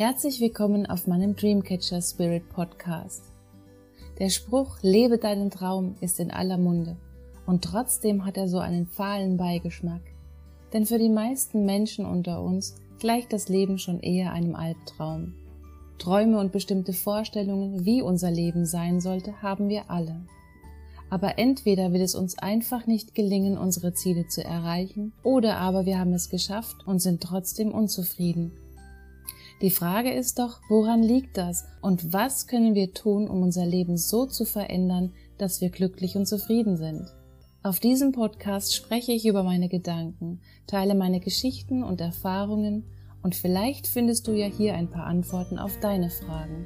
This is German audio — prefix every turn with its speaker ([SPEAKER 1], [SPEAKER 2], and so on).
[SPEAKER 1] Herzlich willkommen auf meinem Dreamcatcher Spirit Podcast. Der Spruch Lebe deinen Traum ist in aller Munde und trotzdem hat er so einen fahlen Beigeschmack. Denn für die meisten Menschen unter uns gleicht das Leben schon eher einem Albtraum. Träume und bestimmte Vorstellungen, wie unser Leben sein sollte, haben wir alle. Aber entweder wird es uns einfach nicht gelingen, unsere Ziele zu erreichen, oder aber wir haben es geschafft und sind trotzdem unzufrieden die Frage ist doch, woran liegt das und was können wir tun, um unser Leben so zu verändern, dass wir glücklich und zufrieden sind? Auf diesem Podcast spreche ich über meine Gedanken, teile meine Geschichten und Erfahrungen und vielleicht findest du ja hier ein paar Antworten auf deine Fragen.